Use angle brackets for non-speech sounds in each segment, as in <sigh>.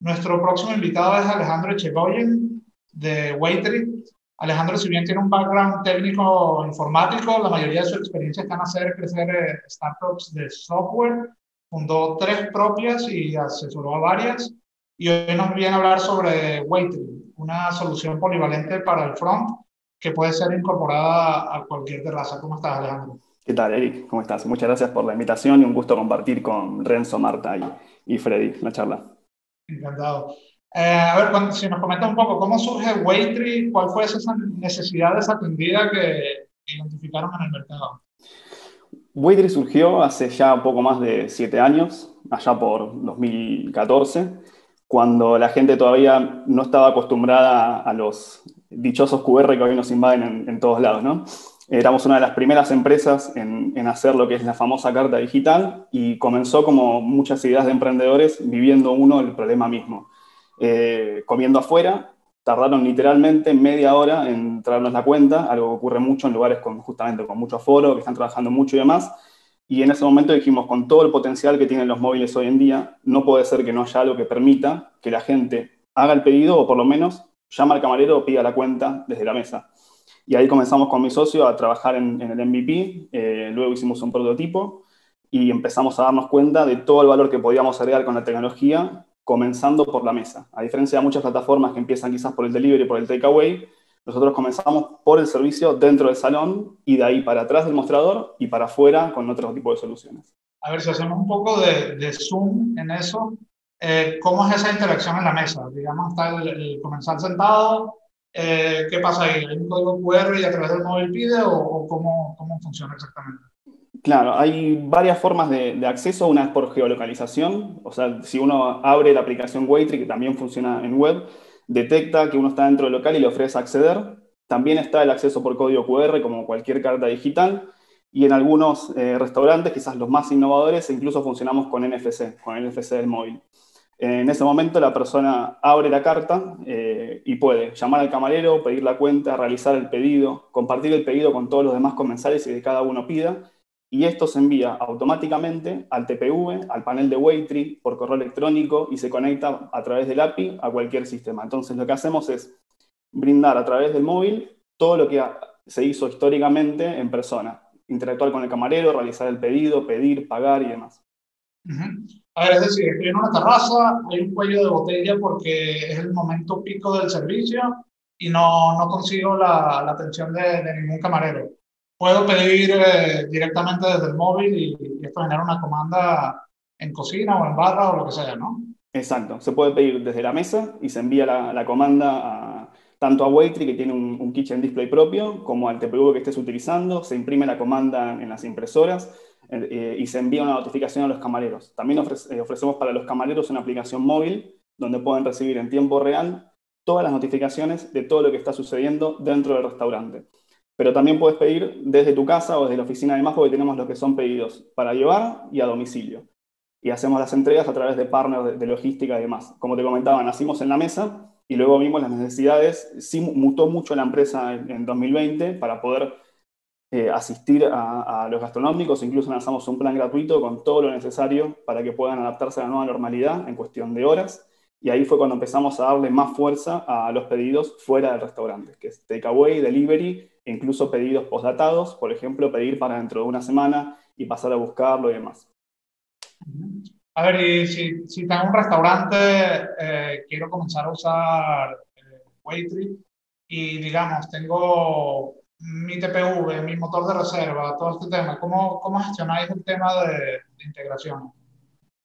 Nuestro próximo invitado es Alejandro Echegoyen de Waitry. Alejandro, si bien tiene un background técnico informático, la mayoría de su experiencia está en hacer crecer eh, startups de software. Fundó tres propias y asesoró a varias. Y hoy nos viene a hablar sobre Waitry, una solución polivalente para el front que puede ser incorporada a cualquier terraza. ¿Cómo estás, Alejandro? ¿Qué tal, Eric? ¿Cómo estás? Muchas gracias por la invitación y un gusto compartir con Renzo, Marta y, y Freddy la charla. Encantado. Eh, a ver, si nos comenta un poco, ¿cómo surge Waitry? ¿Cuál fue esa necesidad desatendida que identificaron en el mercado? Waitry surgió hace ya poco más de siete años, allá por 2014, cuando la gente todavía no estaba acostumbrada a los dichosos QR que hoy nos invaden en, en todos lados, ¿no? Éramos una de las primeras empresas en, hacer lo que es la famosa carta digital y comenzó como muchas ideas de emprendedores viviendo uno el problema mismo. Eh, comiendo afuera, tardaron literalmente media hora en traernos la cuenta, algo que ocurre mucho en lugares con, justamente con mucho aforo, que están trabajando mucho y demás. Y en ese momento dijimos, con todo el potencial que tienen los móviles hoy en día, no puede ser que no haya algo que permita que la gente haga el pedido o por lo menos llama al camarero o pida la cuenta desde la mesa. Y ahí comenzamos con mi socio a trabajar en, en el MVP, eh, luego hicimos un prototipo y empezamos a darnos cuenta de todo el valor que podíamos agregar con la tecnología, comenzando por la mesa. A diferencia de muchas plataformas que empiezan quizás por el delivery, por el takeaway, nosotros comenzamos por el servicio dentro del salón y de ahí para atrás del mostrador y para afuera con otro tipo de soluciones. A ver si hacemos un poco de, de zoom en eso. Eh, ¿Cómo es esa interacción en la mesa? Digamos, está el, el comensal sentado, eh, ¿qué pasa ahí? ¿Hay un código QR y a través del móvil pide o, o cómo, cómo, funciona exactamente? Claro, hay varias formas de, de, acceso. Una es por geolocalización, o sea, si uno abre la aplicación Waitry, que también funciona en web, detecta que uno está dentro del local y le ofrece acceder. También está el acceso por código QR, como cualquier carta digital. Y en algunos eh, restaurantes, quizás los más innovadores, incluso funcionamos con NFC, con NFC del móvil. En ese momento la persona abre la carta eh, y puede llamar al camarero, pedir la cuenta, realizar el pedido, compartir el pedido con todos los demás comensales y que cada uno pida. Y esto se envía automáticamente al TPV, al panel de Waitry, por correo electrónico y se conecta a través del API a cualquier sistema. Entonces lo que hacemos es brindar a través del móvil todo lo que se hizo históricamente en persona. Interactuar con el camarero, realizar el pedido, pedir, pagar y demás. Uh. A ver, es decir, estoy en una terraza, hay un cuello de botella porque es el momento pico del servicio y no, no consigo la, la atención de, de, ningún camarero. Puedo pedir eh, directamente desde el móvil y, y, esto genera una comanda en cocina o en barra o lo que sea, ¿no? Exacto, se puede pedir desde la mesa y se envía la, la comanda a, tanto a Waitry, que tiene un, un kitchen display propio, como al TPU que estés utilizando, se imprime la comanda en las impresoras eh, y se envía una notificación a los camareros. También eh, ofrecemos para los camareros una aplicación móvil donde pueden recibir en tiempo real todas las notificaciones de todo lo que está sucediendo dentro del restaurante. Pero también puedes pedir desde tu casa o desde la oficina de más porque tenemos lo que son pedidos para llevar y a domicilio. Y hacemos las entregas a través de partners de, logística y demás. Como te comentaba, nacimos en la mesa y luego vimos las necesidades. Sí mutó mucho la empresa en 2020 para poder eh, asistir a, los gastronómicos, incluso lanzamos un plan gratuito con todo lo necesario para que puedan adaptarse a la nueva normalidad en cuestión de horas. Y ahí fue cuando empezamos a darle más fuerza a los pedidos fuera del restaurante, que es takeaway, delivery, e incluso pedidos postdatados, por ejemplo, pedir para dentro de una semana y pasar a buscarlo y demás. A ver, y si, si tengo un restaurante, eh, quiero comenzar a usar eh, y digamos, tengo mi TPV, mi motor de reserva, todo este tema, ¿cómo, cómo gestionáis el tema de, de, integración?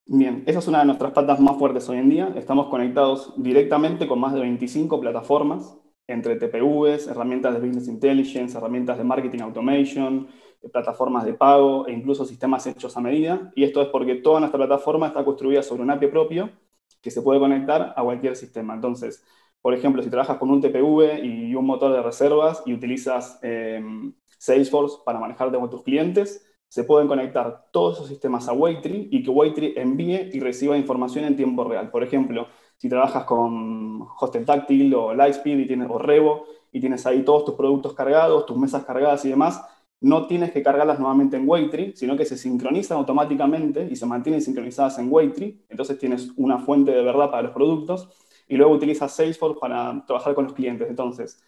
Bien, esa es una de nuestras patas más fuertes hoy en día. Estamos conectados directamente con más de 25 plataformas, entre TPVs, herramientas de Business Intelligence, herramientas de Marketing Automation, plataformas de pago e incluso sistemas hechos a medida. Y esto es porque toda nuestra plataforma está construida sobre un API propio que se puede conectar a cualquier sistema. Entonces, por ejemplo, si trabajas con un TPV y un motor de reservas y utilizas eh, Salesforce para manejarte con tus clientes, se pueden conectar todos esos sistemas a Waitry y que Waitry envíe y reciba información en tiempo real. Por ejemplo, si trabajas con Hostel Táctil o Lightspeed y tienes, o Revo y tienes ahí todos tus productos cargados, tus mesas cargadas y demás, no tienes que cargarlas nuevamente en Waitree, sino que se sincronizan automáticamente y se mantienen sincronizadas en Waitree. Entonces tienes una fuente de verdad para los productos y luego utilizas Salesforce para trabajar con los clientes. Entonces,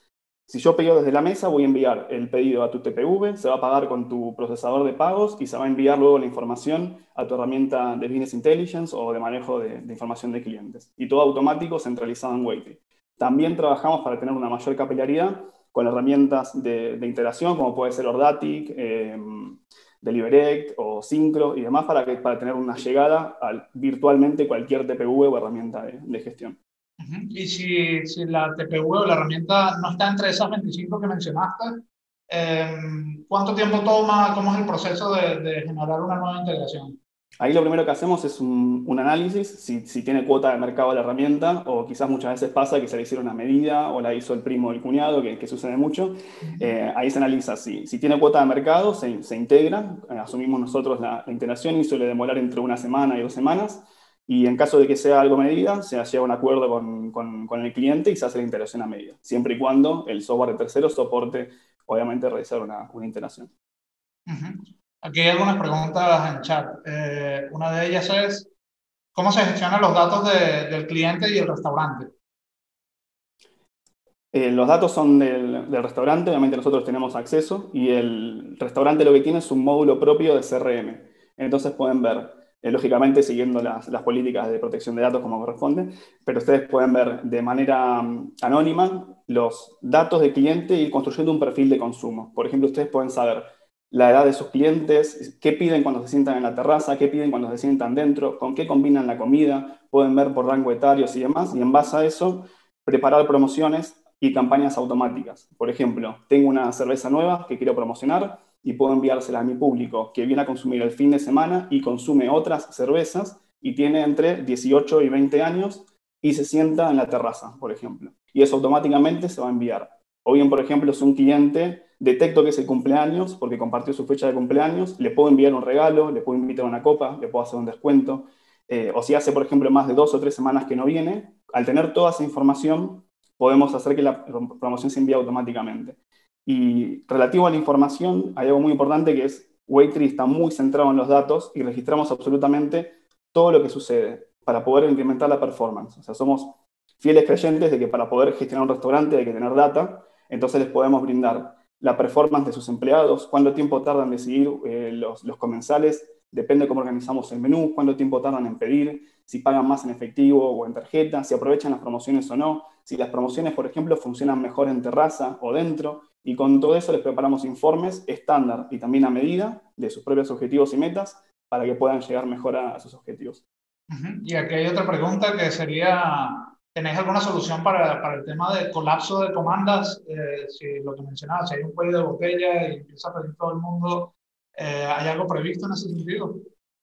si yo pido desde la mesa, voy a enviar el pedido a tu TPV, se va a pagar con tu procesador de pagos y se va a enviar luego la información a tu herramienta de Business Intelligence o de manejo de, información de clientes. Y todo automático centralizado en Waitree. También trabajamos para tener una mayor capilaridad con herramientas de, integración, como puede ser Ordatic, eh, Deliverect o Syncro y demás, para, que, para tener una llegada a virtualmente cualquier TPV o herramienta de, gestión. Y si, si, la TPV o la herramienta no está entre esas 25 que mencionaste, em, ¿cuánto tiempo toma? ¿Cómo es el proceso de, de generar una nueva integración? Ahí lo primero que hacemos es un, análisis, si, tiene cuota de mercado la herramienta, o quizás muchas veces pasa que se le hicieron una medida o la hizo el primo o el cuñado, que, sucede mucho. Eh, ahí se analiza si, si tiene cuota de mercado, se, se integra, eh, asumimos nosotros la, integración y suele demorar entre una semana y dos semanas. Y en caso de que sea algo medida, se llega a un acuerdo con, el cliente y se hace la integración a medida, siempre y cuando el software de tercero soporte, obviamente, realizar una, integración. Aquí hay algunas preguntas en chat. Eh, una de ellas es, ¿cómo se gestionan los datos del cliente y el restaurante? Eh, los datos son del, restaurante, obviamente nosotros tenemos acceso y el restaurante lo que tiene es un módulo propio de CRM. Entonces pueden ver, eh, lógicamente siguiendo las, políticas de protección de datos como corresponde, pero ustedes pueden ver de manera mm, anónima los datos del cliente y construyendo un perfil de consumo. Por ejemplo, ustedes pueden saber la edad de sus clientes, qué piden cuando se sientan en la terraza, qué piden cuando se sientan dentro, con qué combinan la comida, pueden ver por rango etarios y demás, y en base a eso preparar promociones y campañas automáticas. Por ejemplo, tengo una cerveza nueva que quiero promocionar y puedo enviársela a mi público que viene a consumir el fin de semana y consume otras cervezas y tiene entre 18 y 20 años y se sienta en la terraza, por ejemplo. Y eso automáticamente se va a enviar. O bien, por ejemplo, es un cliente detecto que es el cumpleaños porque compartió su fecha de cumpleaños, le puedo enviar un regalo, le puedo invitar a una copa, le puedo hacer un descuento. Eh, o si hace, por ejemplo, más de dos o tres semanas que no viene, al tener toda esa información, podemos hacer que la promoción se envíe automáticamente. Y relativo a la información, hay algo muy importante que es Waitree está muy centrado en los datos y registramos absolutamente todo lo que sucede para poder incrementar la performance. O sea, somos fieles creyentes de que para poder gestionar un restaurante hay que tener data, entonces les podemos brindar la performance de sus empleados, cuánto tiempo tardan en decidir eh, los, comensales, depende cómo organizamos el menú, cuánto tiempo tardan en pedir, si pagan más en efectivo o en tarjeta, si aprovechan las promociones o no, si las promociones, por ejemplo, funcionan mejor en terraza o dentro, y con todo eso les preparamos informes estándar y también a medida de sus propios objetivos y metas para que puedan llegar mejor a, sus objetivos. Y aquí hay otra pregunta que sería, ¿Tenéis alguna solución para, para, el tema de colapso de comandas? Eh, si lo que mencionabas, si hay un cuello de botella y empieza a pedir todo el mundo, eh, ¿hay algo previsto en ese sentido?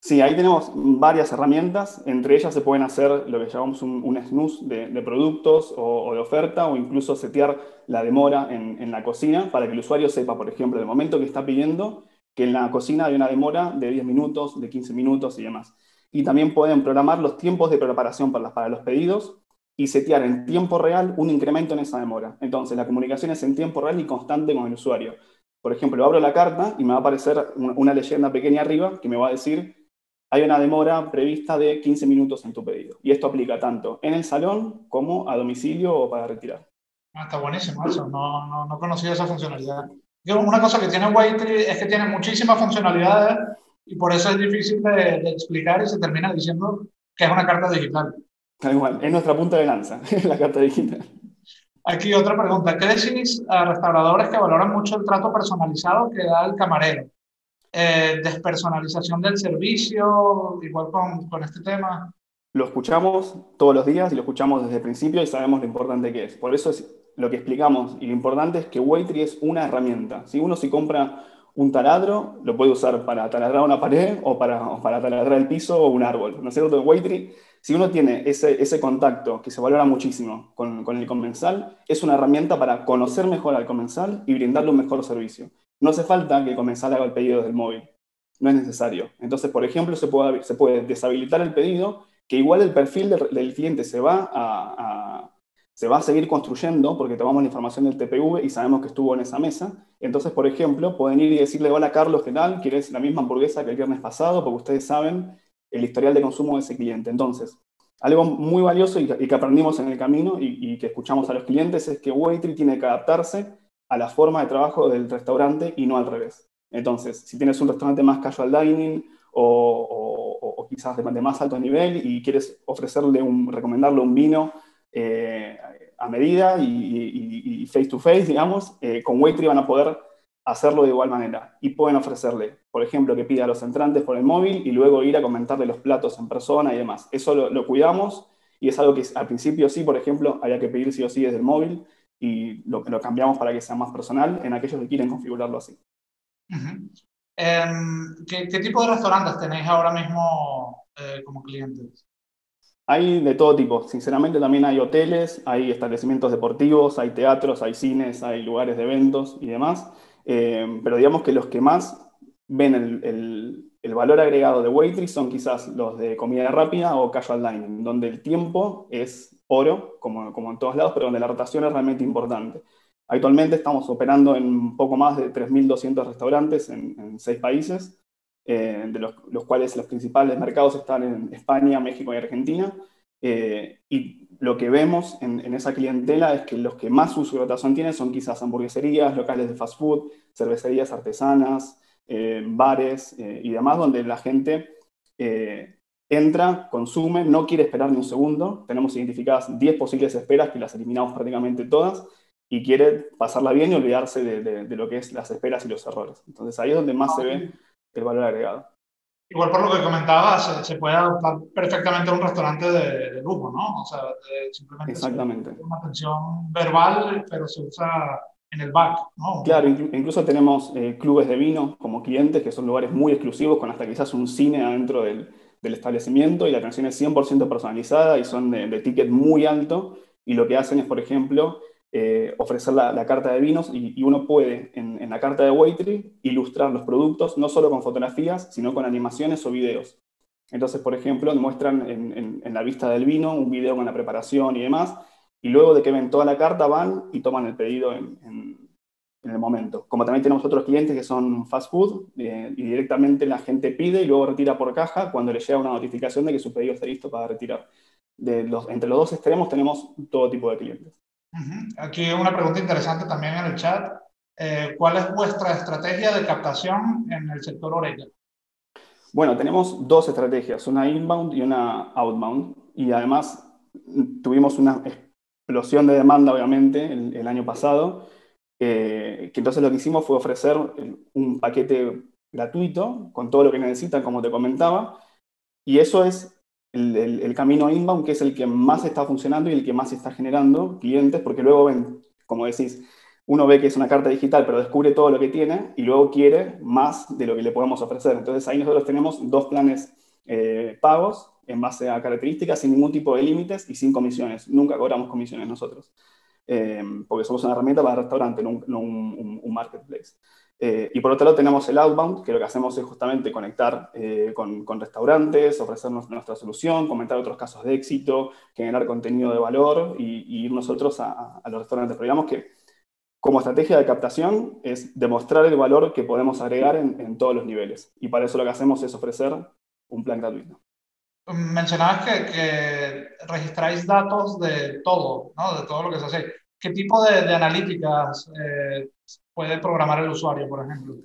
Sí, ahí tenemos varias herramientas. Entre ellas se pueden hacer lo que llamamos un, un de, de productos o, o, de oferta, o incluso setear la demora en, en, la cocina para que el usuario sepa, por ejemplo, el momento que está pidiendo, que en la cocina hay una demora de 10 minutos, de 15 minutos y demás. Y también pueden programar los tiempos de preparación para, para los pedidos y setear en tiempo real un incremento en esa demora. Entonces, la comunicación es en tiempo real y constante con el usuario. Por ejemplo, abro la carta y me va a aparecer una leyenda pequeña arriba que me va a decir, hay una demora prevista de 15 minutos en tu pedido. Y esto aplica tanto en el salón como a domicilio o para retirar. Ah, está buenísimo eso, no, no, no conocía esa funcionalidad. una cosa que tiene Waitree es que tiene muchísimas funcionalidades y por eso es difícil de, de explicar y se termina diciendo que es una carta digital. Tal igual, es nuestra punta de lanza, <laughs> la carta digital. Aquí otra pregunta. ¿Qué decís a restauradores que valoran mucho el trato personalizado que da el camarero? Eh, despersonalización del servicio, igual con, con este tema. Lo escuchamos todos los días y lo escuchamos desde el principio y sabemos lo importante que es. Por eso es lo que explicamos y lo importante es que Waitree es una herramienta. Si uno si compra un taladro, lo puede usar para taladrar una pared o para, o para taladrar el piso o un árbol. ¿No es cierto? Si uno tiene ese, ese contacto que se valora muchísimo con, con, el comensal, es una herramienta para conocer mejor al comensal y brindarle un mejor servicio. No hace falta que el comensal haga el pedido desde el móvil. No es necesario. Entonces, por ejemplo, se puede, se puede deshabilitar el pedido, que igual el perfil del, cliente se va a, se va a seguir construyendo porque tomamos la información del TPV y sabemos que estuvo en esa mesa. Entonces, por ejemplo, pueden ir y decirle, hola Carlos, ¿qué tal? ¿Quieres la misma hamburguesa que el viernes pasado? Porque ustedes saben el historial de consumo de ese cliente. Entonces, algo muy valioso y que, aprendimos en el camino y, que escuchamos a los clientes es que Waitry tiene que adaptarse a la forma de trabajo del restaurante y no al revés. Entonces, si tienes un restaurante más casual dining o, quizás de, más alto nivel y quieres ofrecerle un, recomendarle un vino eh, a medida y, face to face, digamos, eh, con Waitry van a poder hacerlo de igual manera y pueden ofrecerle, por ejemplo, que pida los entrantes por el móvil y luego ir a comentarle los platos en persona y demás. Eso lo, cuidamos y es algo que al principio sí, por ejemplo, había que pedir sí o sí desde el móvil y lo, lo cambiamos para que sea más personal en aquellos que quieren configurarlo así. Em, ¿qué, tipo de restaurantes tenéis ahora mismo eh, como clientes? Hay de todo tipo. Sinceramente también hay hoteles, hay establecimientos deportivos, hay teatros, hay cines, hay lugares de eventos y demás. Eh, pero digamos que los que más ven el, valor agregado de Waitress son quizás los de comida rápida o casual dining, donde el tiempo es oro, como, como en todos lados, pero donde la rotación es realmente importante. Actualmente estamos operando en poco más de 3.200 restaurantes en, seis países, eh, de los, cuales los principales mercados están en España, México y Argentina. Eh, y lo que vemos en, esa clientela es que los que más uso y rotación tienen son quizás hamburgueserías, locales de fast food, cervecerías artesanas, eh, bares eh, y demás, donde la gente entra, consume, no quiere esperar ni un segundo. Tenemos identificadas 10 posibles esperas que las eliminamos prácticamente todas y quiere pasarla bien y olvidarse de, de lo que es las esperas y los errores. Entonces ahí es donde más se ve el valor agregado. Igual por lo que comentabas, se, puede adoptar perfectamente a un restaurante de, lujo, ¿no? O sea, simplemente Exactamente. una atención verbal, pero se usa en el back, ¿no? Claro, incluso tenemos eh, clubes de vino como clientes, que son lugares muy exclusivos, con hasta quizás un cine adentro del, establecimiento, y la atención es 100% personalizada y son de, ticket muy alto, y lo que hacen es, por ejemplo, eh, ofrecer la, carta de vinos y, uno puede en, la carta de Waitree ilustrar los productos no solo con fotografías, sino con animaciones o videos. Entonces, por ejemplo, muestran en, la vista del vino un video con la preparación y demás, y luego de que ven toda la carta van y toman el pedido en, el momento. Como también tenemos otros clientes que son fast food eh, y directamente la gente pide y luego retira por caja cuando le llega una notificación de que su pedido está listo para retirar. De los, entre los dos extremos tenemos todo tipo de clientes. Aquí una pregunta interesante también en el chat. Eh, ¿Cuál es vuestra estrategia de captación en el sector Oreca? Bueno, tenemos dos estrategias, una inbound y una outbound. Y además tuvimos una explosión de demanda, obviamente, el, año pasado. Eh, que entonces lo que hicimos fue ofrecer un paquete gratuito con todo lo que necesitan, como te comentaba. Y eso es el, camino inbound, que es el que más está funcionando y el que más está generando clientes, porque luego ven, como decís, uno ve que es una carta digital, pero descubre todo lo que tiene y luego quiere más de lo que le podemos ofrecer. Entonces ahí nosotros tenemos dos planes eh, pagos en base a características, sin ningún tipo de límites y sin comisiones. Nunca cobramos comisiones nosotros, eh, porque somos una herramienta para el restaurante, no un marketplace. Eh, y por otro lado tenemos el outbound, que lo que hacemos es justamente conectar eh, con, restaurantes, ofrecernos nuestra solución, comentar otros casos de éxito, generar contenido de valor y, ir nosotros a, los restaurantes. Pero digamos que como estrategia de captación es demostrar el valor que podemos agregar en, todos los niveles. Y para eso lo que hacemos es ofrecer un plan gratuito. Mencionabas que, registráis datos de todo, ¿no? de todo lo que se hace. ¿Qué tipo de, analíticas eh, puede programar el usuario, por ejemplo?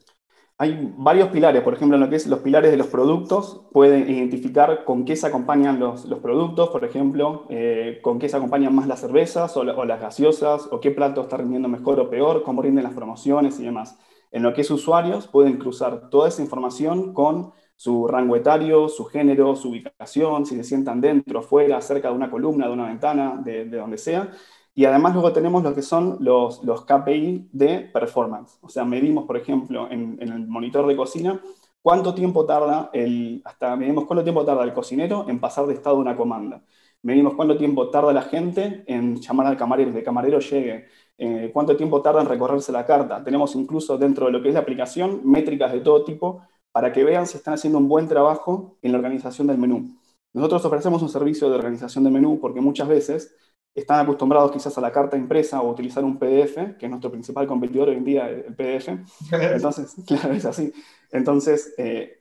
Hay varios pilares, por ejemplo, en lo que es los pilares de los productos, pueden identificar con qué se acompañan los, los productos, por ejemplo, eh, con qué se acompañan más las cervezas o, las gaseosas, o qué plato está rindiendo mejor o peor, cómo rinden las promociones y demás. En lo que es usuarios, pueden cruzar toda esa información con su rango etario, su género, su ubicación, si se sientan dentro, fuera, cerca de una columna, de una ventana, de, de donde sea, y además luego tenemos lo que son los, los KPI de performance. O sea, medimos, por ejemplo, en, el monitor de cocina, cuánto tiempo tarda el, hasta medimos cuánto tiempo tarda el cocinero en pasar de estado a una comanda. Medimos cuánto tiempo tarda la gente en llamar al camarero, que el camarero llegue. Eh, cuánto tiempo tarda en recorrerse la carta. Tenemos incluso dentro de lo que es la aplicación métricas de todo tipo para que vean si están haciendo un buen trabajo en la organización del menú. Nosotros ofrecemos un servicio de organización de menú porque muchas veces están acostumbrados quizás a la carta impresa o utilizar un PDF, que es nuestro principal competidor hoy en día, el PDF. <laughs> Entonces, <laughs> claro, es así. Entonces, eh,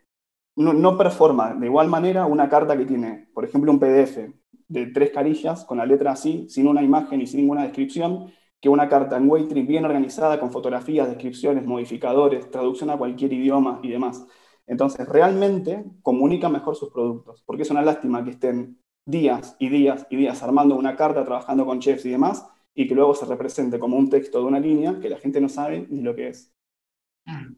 no, no, performa de igual manera una carta que tiene, por ejemplo, un PDF de tres carillas con la letra así, sin una imagen y sin ninguna descripción, que una carta en Waitree bien organizada con fotografías, descripciones, modificadores, traducción a cualquier idioma y demás. Entonces, realmente comunica mejor sus productos, porque es una lástima que estén días y días y días armando una carta, trabajando con chefs y demás, y que luego se represente como un texto de una línea que la gente no sabe ni lo que es. Mm.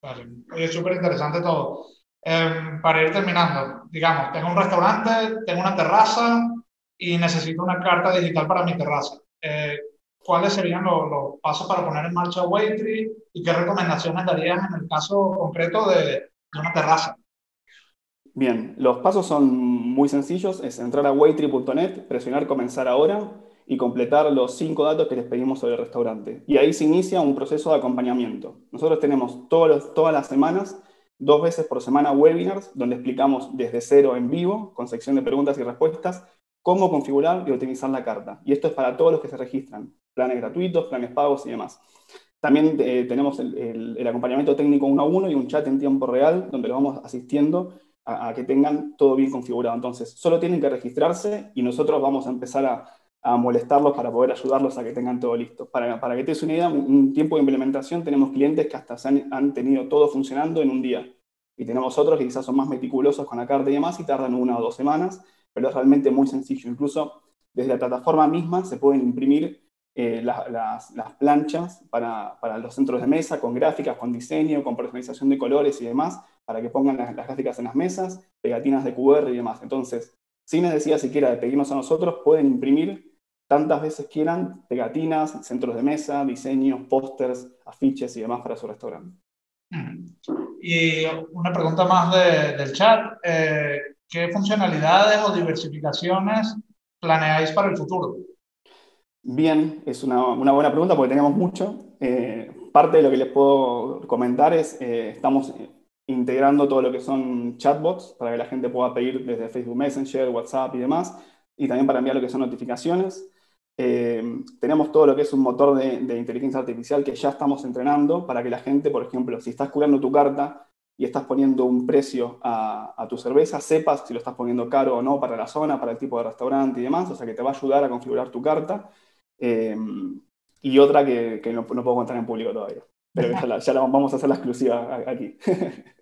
Vale, es súper interesante todo. Em, para ir terminando, digamos, tengo un restaurante, tengo una terraza y necesito una carta digital para mi terraza. Eh, ¿Cuáles serían los, los, pasos para poner en marcha Waitree y qué recomendaciones darías en el caso concreto de, de una terraza? Bien, los pasos son muy sencillos, es entrar a waitree.net, presionar comenzar ahora y completar los cinco datos que les pedimos sobre el restaurante. Y ahí se inicia un proceso de acompañamiento. Nosotros tenemos todos todas las semanas, dos veces por semana, webinars donde explicamos desde cero en vivo, con sección de preguntas y respuestas, cómo configurar y optimizar la carta. Y esto es para todos los que se registran, planes gratuitos, planes pagos y demás. También eh, tenemos el, el, acompañamiento técnico uno a uno y un chat en tiempo real donde lo vamos asistiendo a, que tengan todo bien configurado. Entonces, solo tienen que registrarse y nosotros vamos a empezar a, a molestarlos para poder ayudarlos a que tengan todo listo. Para, para que te des una idea, un tiempo de implementación, tenemos clientes que hasta han, han, tenido todo funcionando en un día. Y tenemos otros que quizás son más meticulosos con la carta y demás y tardan una o dos semanas, pero es realmente muy sencillo. Incluso desde la plataforma misma se pueden imprimir eh, las, las, planchas para, para, los centros de mesa con gráficas, con diseño, con personalización de colores y demás, para que pongan las, gráficas en las mesas, pegatinas de QR y demás. Entonces, sin necesidad siquiera de pedirnos a nosotros, pueden imprimir tantas veces quieran pegatinas, centros de mesa, diseños, pósters, afiches y demás para su restaurante. Y una pregunta más de, del chat. Eh, ¿Qué funcionalidades o diversificaciones planeáis para el futuro? Bien, es una, una buena pregunta porque tenemos mucho. Eh, parte de lo que les puedo comentar es, eh, estamos integrando todo lo que son chatbots para que la gente pueda pedir desde Facebook Messenger, WhatsApp y demás, y también para enviar lo que son notificaciones. Eh, tenemos todo lo que es un motor de, de, inteligencia artificial que ya estamos entrenando para que la gente, por ejemplo, si estás curando tu carta y estás poniendo un precio a, a, tu cerveza, sepas si lo estás poniendo caro o no para la zona, para el tipo de restaurante y demás, o sea que te va a ayudar a configurar tu carta. Eh, y otra que, que no, no, puedo contar en público todavía, pero <laughs> ya la, ya la vamos a hacer la exclusiva aquí. <laughs>